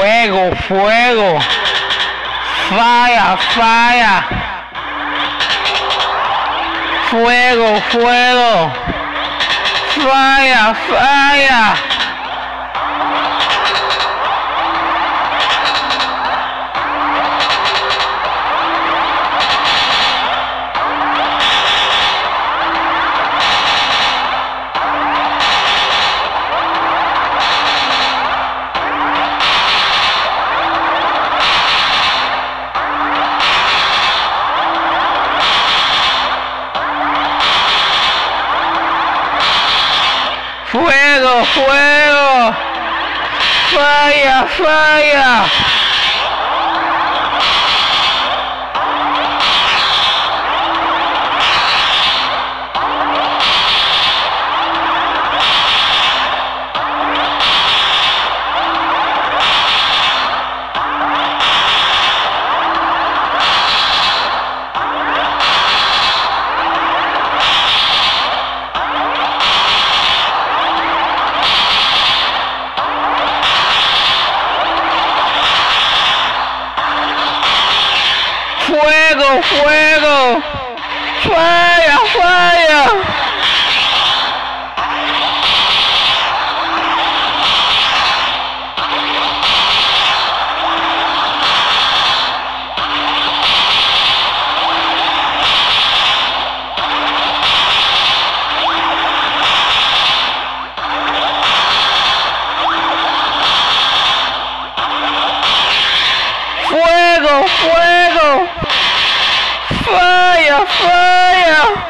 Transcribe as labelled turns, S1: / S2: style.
S1: Fuego, fuego. Fire, fire. Fuego, fuego. Fire, fire. Fuego, fuego. Falla, falla. Fuego, fuego. Falla, falla. fuego, fuego. fire.